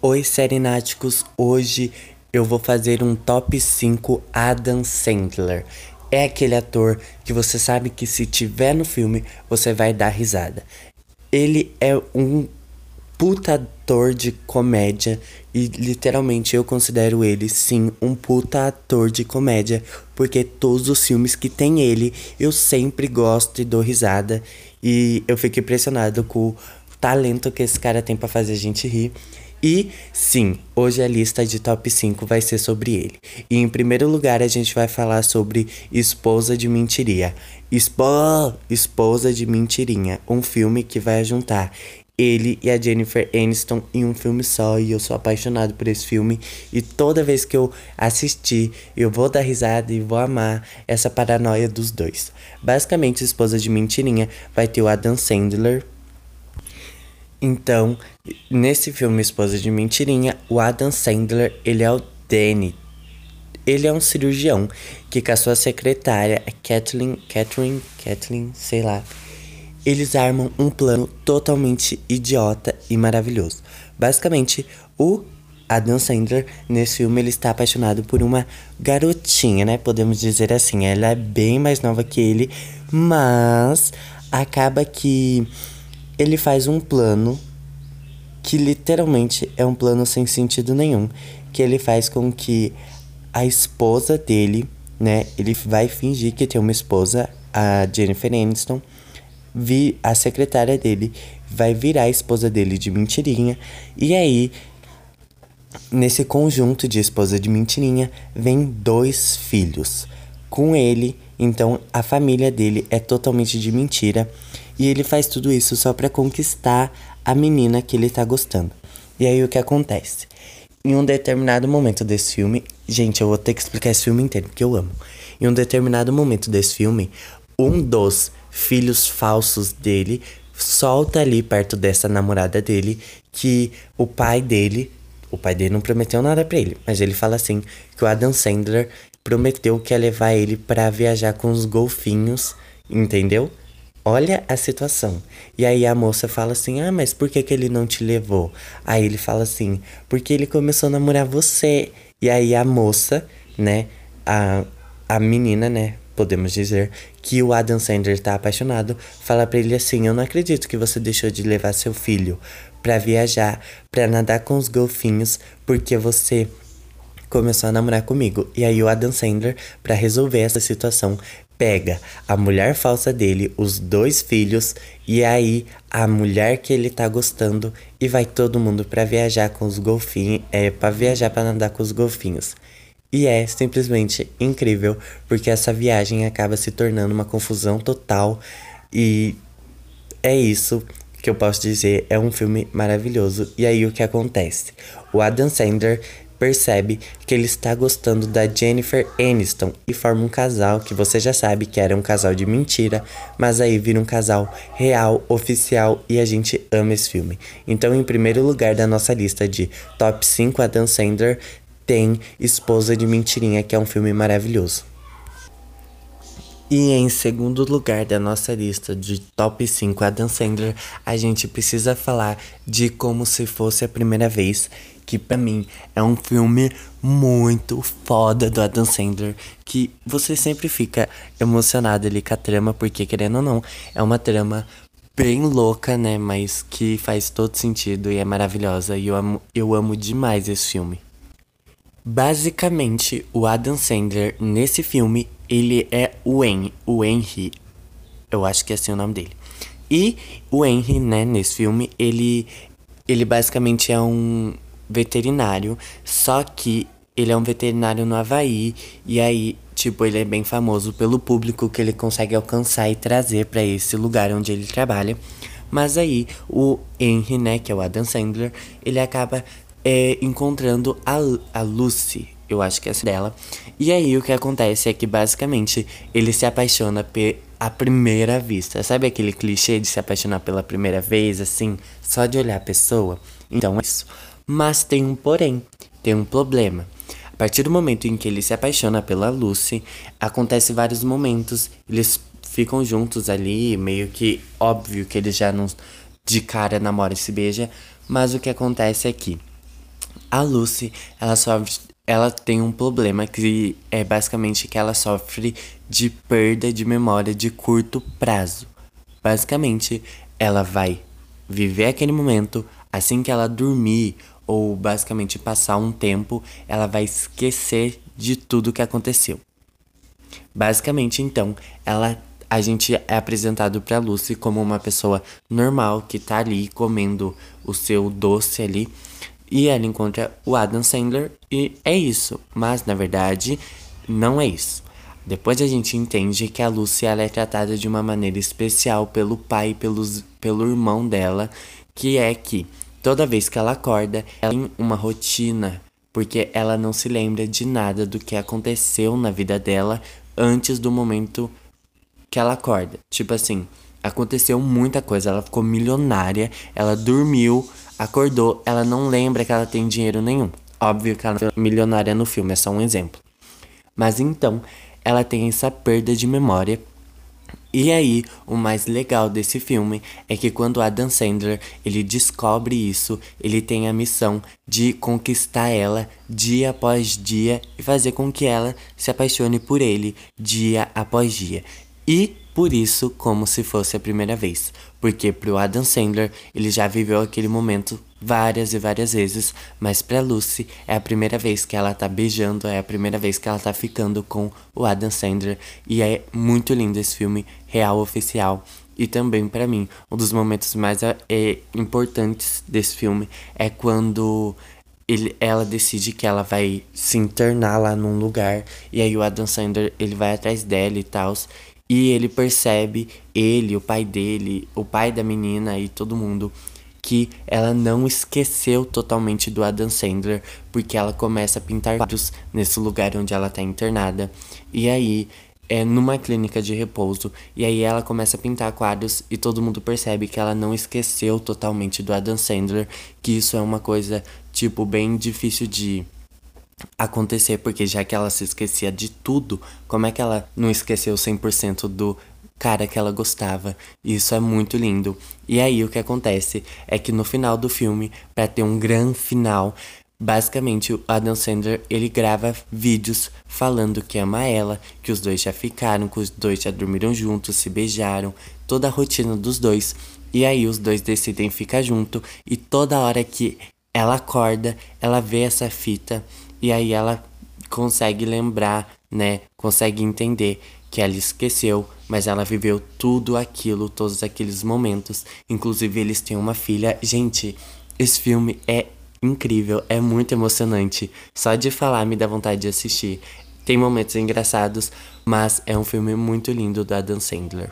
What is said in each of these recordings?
Oi, Serináticos! Hoje eu vou fazer um top 5 Adam Sandler. É aquele ator que você sabe que se tiver no filme você vai dar risada. Ele é um puta ator de comédia e literalmente eu considero ele sim um puta ator de comédia, porque todos os filmes que tem ele eu sempre gosto e dou risada e eu fico impressionado com o talento que esse cara tem para fazer a gente rir. E sim, hoje a lista de top 5 vai ser sobre ele. E em primeiro lugar a gente vai falar sobre Esposa de Mentiria. Espo Esposa de Mentirinha, um filme que vai juntar ele e a Jennifer Aniston em um filme só e eu sou apaixonado por esse filme e toda vez que eu assistir eu vou dar risada e vou amar essa paranoia dos dois. Basicamente, Esposa de Mentirinha vai ter o Adam Sandler então, nesse filme Esposa de Mentirinha, o Adam Sandler, ele é o Danny. Ele é um cirurgião que com a sua secretária, Kathleen, Catherine, Kathleen, sei lá, eles armam um plano totalmente idiota e maravilhoso. Basicamente, o Adam Sandler, nesse filme, ele está apaixonado por uma garotinha, né? Podemos dizer assim. Ela é bem mais nova que ele, mas acaba que ele faz um plano que literalmente é um plano sem sentido nenhum, que ele faz com que a esposa dele, né, ele vai fingir que tem uma esposa, a Jennifer Aniston, vi a secretária dele vai virar a esposa dele de mentirinha e aí nesse conjunto de esposa de mentirinha vem dois filhos. Com ele então a família dele é totalmente de mentira e ele faz tudo isso só para conquistar a menina que ele tá gostando. E aí o que acontece? Em um determinado momento desse filme, gente, eu vou ter que explicar esse filme inteiro, porque eu amo. Em um determinado momento desse filme, um dos filhos falsos dele solta ali perto dessa namorada dele que o pai dele, o pai dele não prometeu nada para ele, mas ele fala assim que o Adam Sandler prometeu que ia levar ele para viajar com os golfinhos, entendeu? Olha a situação. E aí a moça fala assim: Ah, mas por que, que ele não te levou? Aí ele fala assim: Porque ele começou a namorar você. E aí a moça, né? A, a menina, né? Podemos dizer que o Adam Sandler tá apaixonado. Fala pra ele assim: Eu não acredito que você deixou de levar seu filho para viajar, para nadar com os golfinhos, porque você começou a namorar comigo. E aí o Adam Sandler, para resolver essa situação, pega a mulher falsa dele, os dois filhos e aí a mulher que ele tá gostando e vai todo mundo para viajar com os golfinhos, é para viajar para nadar com os golfinhos. E é simplesmente incrível, porque essa viagem acaba se tornando uma confusão total e é isso que eu posso dizer, é um filme maravilhoso. E aí o que acontece? O Adam Sandler percebe que ele está gostando da Jennifer Aniston e forma um casal que você já sabe que era um casal de mentira, mas aí vira um casal real, oficial e a gente ama esse filme. Então, em primeiro lugar da nossa lista de top 5 Adam Sandler tem Esposa de Mentirinha, que é um filme maravilhoso. E em segundo lugar da nossa lista de top 5 Adam Sandler, a gente precisa falar de Como Se Fosse a Primeira Vez, que para mim é um filme muito foda do Adam Sandler, que você sempre fica emocionado ali com a trama, porque querendo ou não, é uma trama bem louca, né, mas que faz todo sentido e é maravilhosa, e eu amo, eu amo demais esse filme. Basicamente, o Adam Sandler nesse filme, ele é o Henry, o Henry, eu acho que é assim o nome dele. E o Henry, né, nesse filme, ele ele basicamente é um veterinário, só que ele é um veterinário no Havaí e aí, tipo, ele é bem famoso pelo público que ele consegue alcançar e trazer para esse lugar onde ele trabalha. Mas aí o Henry, né, que é o Adam Sandler, ele acaba é, encontrando a, a Lucy, eu acho que é dela. E aí o que acontece é que basicamente ele se apaixona à primeira vista. Sabe aquele clichê de se apaixonar pela primeira vez, assim, só de olhar a pessoa? Então é isso. Mas tem um porém, tem um problema. A partir do momento em que ele se apaixona pela Lucy, acontece vários momentos, eles ficam juntos ali, meio que óbvio que eles já não de cara namoram e se beija, mas o que acontece é que A Lucy, ela sofre, ela tem um problema que é basicamente que ela sofre de perda de memória de curto prazo. Basicamente, ela vai viver aquele momento assim que ela dormir ou basicamente passar um tempo, ela vai esquecer de tudo que aconteceu. Basicamente, então, ela a gente é apresentado para Lucy como uma pessoa normal que tá ali comendo o seu doce ali e ela encontra o Adam Sandler e é isso, mas na verdade não é isso. Depois a gente entende que a Lucy ela é tratada de uma maneira especial pelo pai e pelos, pelo irmão dela, que é que toda vez que ela acorda, ela tem uma rotina, porque ela não se lembra de nada do que aconteceu na vida dela antes do momento que ela acorda. Tipo assim, aconteceu muita coisa. Ela ficou milionária, ela dormiu, acordou, ela não lembra que ela tem dinheiro nenhum. Óbvio que ela é milionária no filme, é só um exemplo. Mas então, ela tem essa perda de memória. E aí, o mais legal desse filme é que quando Adam Sandler ele descobre isso, ele tem a missão de conquistar ela dia após dia e fazer com que ela se apaixone por ele dia após dia. E por isso, como se fosse a primeira vez. Porque pro Adam Sandler, ele já viveu aquele momento várias e várias vezes, mas pra Lucy é a primeira vez que ela tá beijando, é a primeira vez que ela tá ficando com o Adam Sandler. E é muito lindo esse filme, real oficial. E também para mim, um dos momentos mais é, importantes desse filme é quando ele, ela decide que ela vai se internar lá num lugar e aí o Adam Sandler ele vai atrás dela e tal e ele percebe, ele, o pai dele, o pai da menina e todo mundo, que ela não esqueceu totalmente do Adam Sandler, porque ela começa a pintar quadros nesse lugar onde ela tá internada. E aí, é numa clínica de repouso, e aí ela começa a pintar quadros e todo mundo percebe que ela não esqueceu totalmente do Adam Sandler, que isso é uma coisa, tipo, bem difícil de acontecer, porque já que ela se esquecia de tudo, como é que ela não esqueceu 100% do cara que ela gostava? Isso é muito lindo. E aí o que acontece é que no final do filme, para ter um grande final, basicamente o Adam Sandler ele grava vídeos falando que ama ela, que os dois já ficaram, que os dois já dormiram juntos, se beijaram, toda a rotina dos dois. E aí os dois decidem ficar junto e toda hora que ela acorda, ela vê essa fita e aí ela consegue lembrar, né? Consegue entender que ela esqueceu, mas ela viveu tudo aquilo, todos aqueles momentos. Inclusive, eles têm uma filha. Gente, esse filme é incrível, é muito emocionante. Só de falar me dá vontade de assistir. Tem momentos engraçados, mas é um filme muito lindo do Adam Sandler.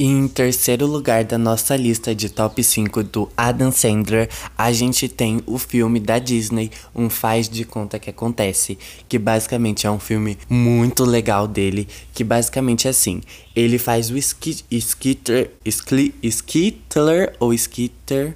E em terceiro lugar da nossa lista de top 5 do Adam Sandler, a gente tem o filme da Disney, Um Faz de Conta Que Acontece, que basicamente é um filme muito legal dele, que basicamente é assim, ele faz o Skitter, Skittler ou Skitter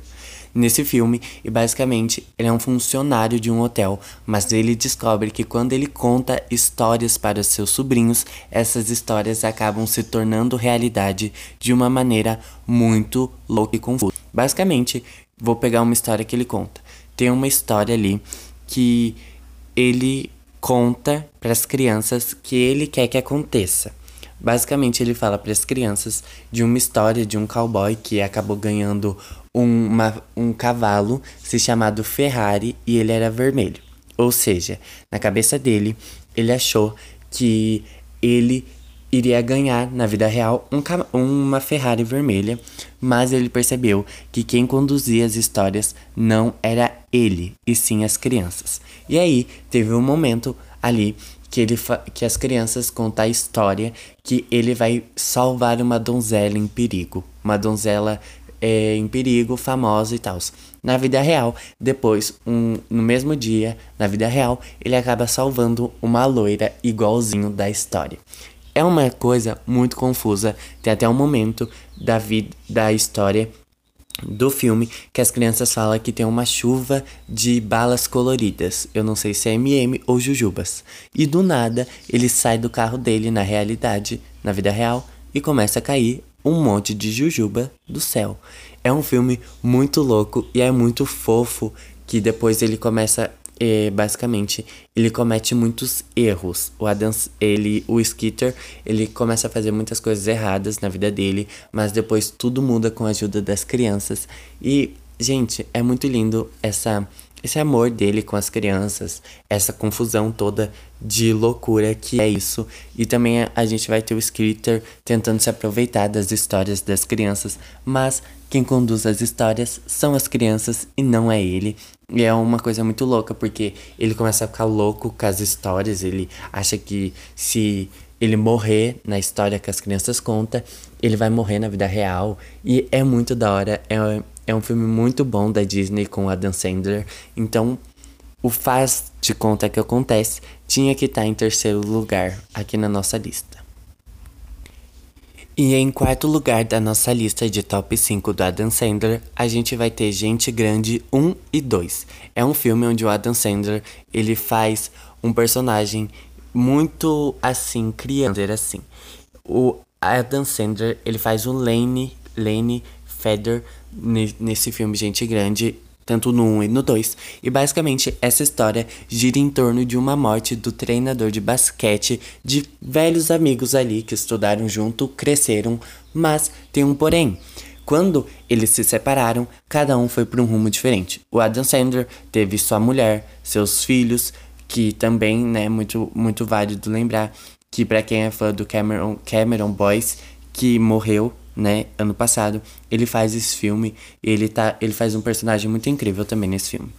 nesse filme e basicamente ele é um funcionário de um hotel, mas ele descobre que quando ele conta histórias para seus sobrinhos, essas histórias acabam se tornando realidade de uma maneira muito louca e confusa. Basicamente, vou pegar uma história que ele conta. Tem uma história ali que ele conta para as crianças que ele quer que aconteça. Basicamente, ele fala para as crianças de uma história de um cowboy que acabou ganhando uma, um cavalo se chamado Ferrari e ele era vermelho. Ou seja, na cabeça dele, ele achou que ele iria ganhar na vida real um, uma Ferrari vermelha, mas ele percebeu que quem conduzia as histórias não era ele, e sim as crianças. E aí teve um momento ali que, ele que as crianças contam a história que ele vai salvar uma donzela em perigo, uma donzela é, em perigo, famosa e tal. Na vida real, depois, um, no mesmo dia, na vida real, ele acaba salvando uma loira igualzinho da história. É uma coisa muito confusa, tem até um momento da vida da história do filme que as crianças falam que tem uma chuva de balas coloridas. Eu não sei se é MM ou jujubas. E do nada, ele sai do carro dele na realidade, na vida real, e começa a cair um monte de jujuba do céu. É um filme muito louco e é muito fofo que depois ele começa é, basicamente, ele comete muitos erros. O Adams, ele, o Skitter, ele começa a fazer muitas coisas erradas na vida dele, mas depois tudo muda com a ajuda das crianças. E, gente, é muito lindo essa esse amor dele com as crianças, essa confusão toda de loucura que é isso. E também a gente vai ter o Skitter tentando se aproveitar das histórias das crianças, mas quem conduz as histórias são as crianças e não é ele. E é uma coisa muito louca, porque ele começa a ficar louco com as histórias, ele acha que se ele morrer na história que as crianças contam, ele vai morrer na vida real. E é muito da hora, é, é um filme muito bom da Disney com Adam Sandler. Então, o faz de conta que acontece tinha que estar tá em terceiro lugar aqui na nossa lista. E em quarto lugar da nossa lista de top 5 do Adam Sandler, a gente vai ter Gente Grande 1 e 2. É um filme onde o Adam Sandler, ele faz um personagem muito assim, criança, assim. O Adam Sandler, ele faz o Lane, Lane Feder nesse filme Gente Grande tanto no 1 e no 2, e basicamente essa história gira em torno de uma morte do treinador de basquete de velhos amigos ali que estudaram junto, cresceram, mas tem um porém. Quando eles se separaram, cada um foi para um rumo diferente. O Adam Sandler teve sua mulher, seus filhos, que também, né, muito muito válido lembrar que para quem é fã do Cameron Cameron Boyce, que morreu né, ano passado, ele faz esse filme e ele, tá, ele faz um personagem muito incrível também nesse filme.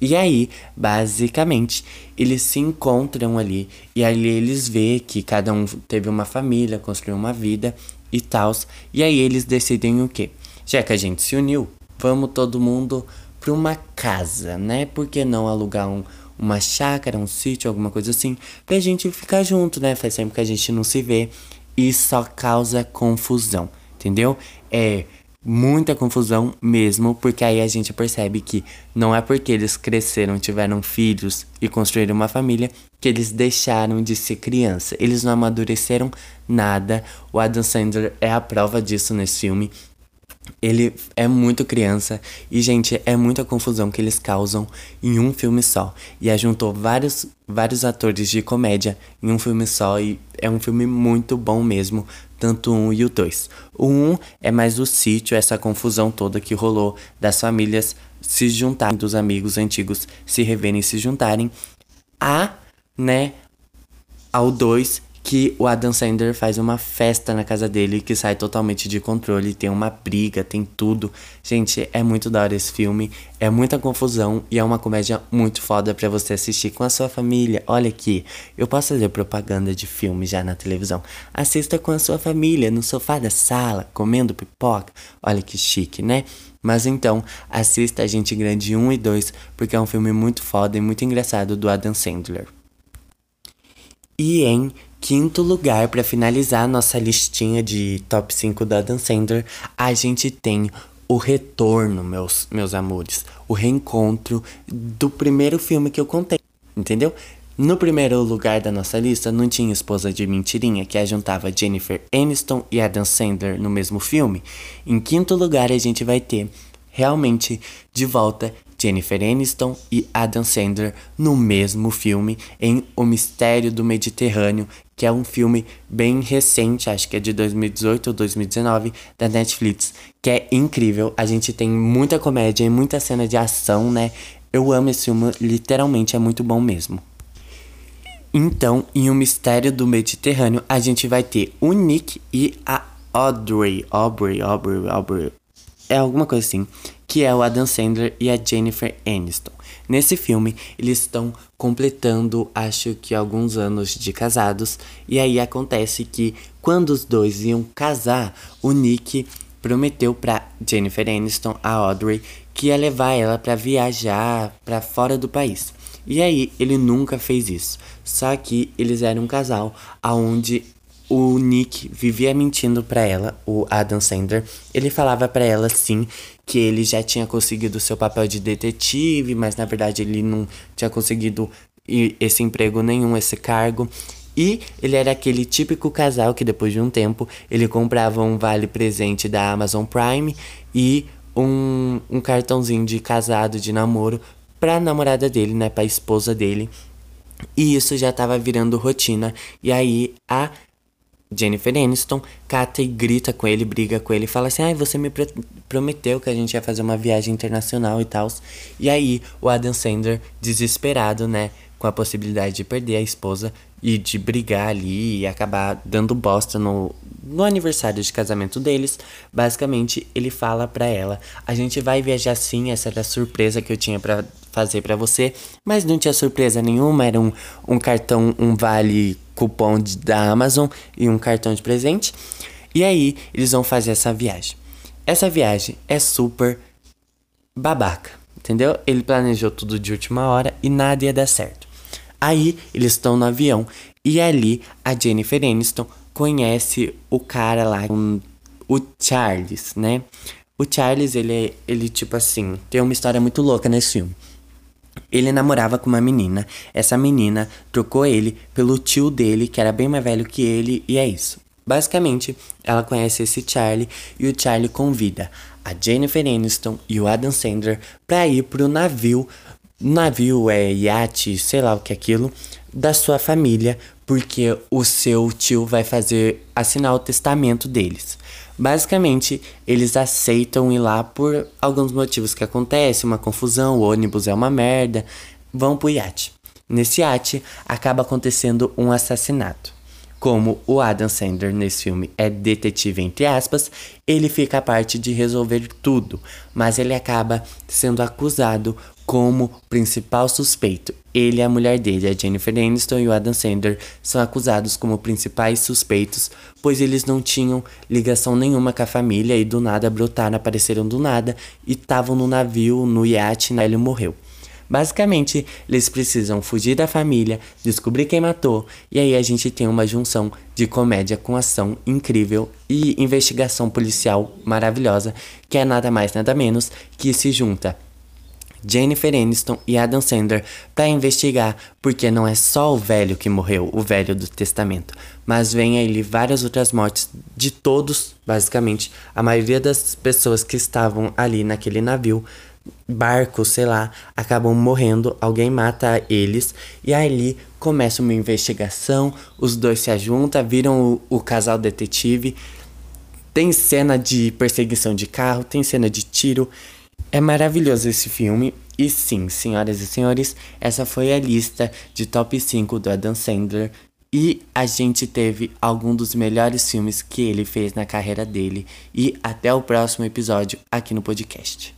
E aí, basicamente, eles se encontram ali e ali eles vê que cada um teve uma família, construiu uma vida e tal. E aí eles decidem o quê? Já que a gente se uniu, vamos todo mundo para uma casa, né? Por que não alugar um, uma chácara, um sítio, alguma coisa assim, pra gente ficar junto, né? Faz tempo que a gente não se vê e só causa confusão entendeu? É muita confusão mesmo, porque aí a gente percebe que não é porque eles cresceram, tiveram filhos e construíram uma família que eles deixaram de ser criança. Eles não amadureceram nada. O Adam Sandler é a prova disso nesse filme. Ele é muito criança e, gente, é muita confusão que eles causam em um filme só. E ajuntou vários, vários atores de comédia em um filme só e é um filme muito bom mesmo, tanto um e o dois. O um é mais o sítio, essa confusão toda que rolou das famílias se juntarem, dos amigos antigos se reverem e se juntarem. A, né, ao dois que o Adam Sandler faz uma festa na casa dele que sai totalmente de controle, tem uma briga, tem tudo. Gente, é muito da hora esse filme, é muita confusão e é uma comédia muito foda para você assistir com a sua família. Olha aqui, eu posso fazer propaganda de filme já na televisão. Assista com a sua família no sofá da sala, comendo pipoca. Olha que chique, né? Mas então, assista a Gente Grande 1 e 2, porque é um filme muito foda e muito engraçado do Adam Sandler. E em quinto lugar, para finalizar nossa listinha de top 5 da Adam Sandler, a gente tem o retorno, meus, meus amores. O reencontro do primeiro filme que eu contei, entendeu? No primeiro lugar da nossa lista não tinha Esposa de Mentirinha, que juntava Jennifer Aniston e Adam Sandler no mesmo filme. Em quinto lugar, a gente vai ter realmente de volta Jennifer Aniston e Adam Sandler no mesmo filme em O Mistério do Mediterrâneo, que é um filme bem recente, acho que é de 2018 ou 2019, da Netflix, que é incrível. A gente tem muita comédia e muita cena de ação, né? Eu amo esse filme, literalmente é muito bom mesmo. Então, em O Mistério do Mediterrâneo, a gente vai ter o Nick e a Audrey, Aubrey, Aubrey, Aubrey, é alguma coisa assim, que é o Adam Sandler e a Jennifer Aniston. Nesse filme, eles estão completando, acho que alguns anos de casados, e aí acontece que quando os dois iam casar, o Nick prometeu para Jennifer Aniston, a Audrey, que ia levar ela para viajar para fora do país. E aí ele nunca fez isso. Só que eles eram um casal aonde o Nick vivia mentindo para ela, o Adam Sandler. Ele falava para ela sim que ele já tinha conseguido seu papel de detetive, mas na verdade ele não tinha conseguido esse emprego nenhum, esse cargo. E ele era aquele típico casal que depois de um tempo ele comprava um vale presente da Amazon Prime e um, um cartãozinho de casado, de namoro pra namorada dele, né, pra esposa dele. E isso já tava virando rotina. E aí a Jennifer Aniston cata e grita com ele, briga com ele, fala assim: "Ai, você me prometeu que a gente ia fazer uma viagem internacional e tal". E aí o Adam Sandler, desesperado, né, com a possibilidade de perder a esposa e de brigar ali e acabar dando bosta no, no aniversário de casamento deles, basicamente ele fala para ela: "A gente vai viajar sim, essa era a surpresa que eu tinha para fazer para você", mas não tinha surpresa nenhuma, era um, um cartão, um vale cupom de, da Amazon e um cartão de presente. E aí eles vão fazer essa viagem. Essa viagem é super babaca, entendeu? Ele planejou tudo de última hora e nada ia dar certo. Aí eles estão no avião e ali a Jennifer Aniston conhece o cara lá, um, o Charles, né? O Charles, ele, ele, tipo assim, tem uma história muito louca nesse filme. Ele namorava com uma menina. Essa menina trocou ele pelo tio dele, que era bem mais velho que ele, e é isso. Basicamente, ela conhece esse Charlie e o Charlie convida a Jennifer Aniston e o Adam Sandler para ir pro navio navio, é iate, sei lá o que é aquilo, da sua família, porque o seu tio vai fazer assinar o testamento deles. Basicamente, eles aceitam ir lá por alguns motivos que acontecem, uma confusão, o ônibus é uma merda, vão pro iate. Nesse iate acaba acontecendo um assassinato. Como o Adam Sandler nesse filme é detetive entre aspas, ele fica a parte de resolver tudo, mas ele acaba sendo acusado como principal suspeito. Ele e a mulher dele, a Jennifer Aniston e o Adam Sandler, são acusados como principais suspeitos, pois eles não tinham ligação nenhuma com a família e do nada brotaram, apareceram do nada e estavam no navio, no iate, e ele morreu. Basicamente, eles precisam fugir da família, descobrir quem matou, e aí a gente tem uma junção de comédia com ação incrível e investigação policial maravilhosa, que é nada mais nada menos que se junta Jennifer Aniston e Adam Sandler para investigar, porque não é só o velho que morreu, o velho do testamento, mas vem aí várias outras mortes de todos, basicamente, a maioria das pessoas que estavam ali naquele navio, barco, sei lá, acabam morrendo, alguém mata eles e ali começa uma investigação, os dois se ajuntam, viram o, o casal detetive, tem cena de perseguição de carro, tem cena de tiro é maravilhoso esse filme. E sim, senhoras e senhores, essa foi a lista de top 5 do Adam Sandler. E a gente teve algum dos melhores filmes que ele fez na carreira dele. E até o próximo episódio aqui no podcast.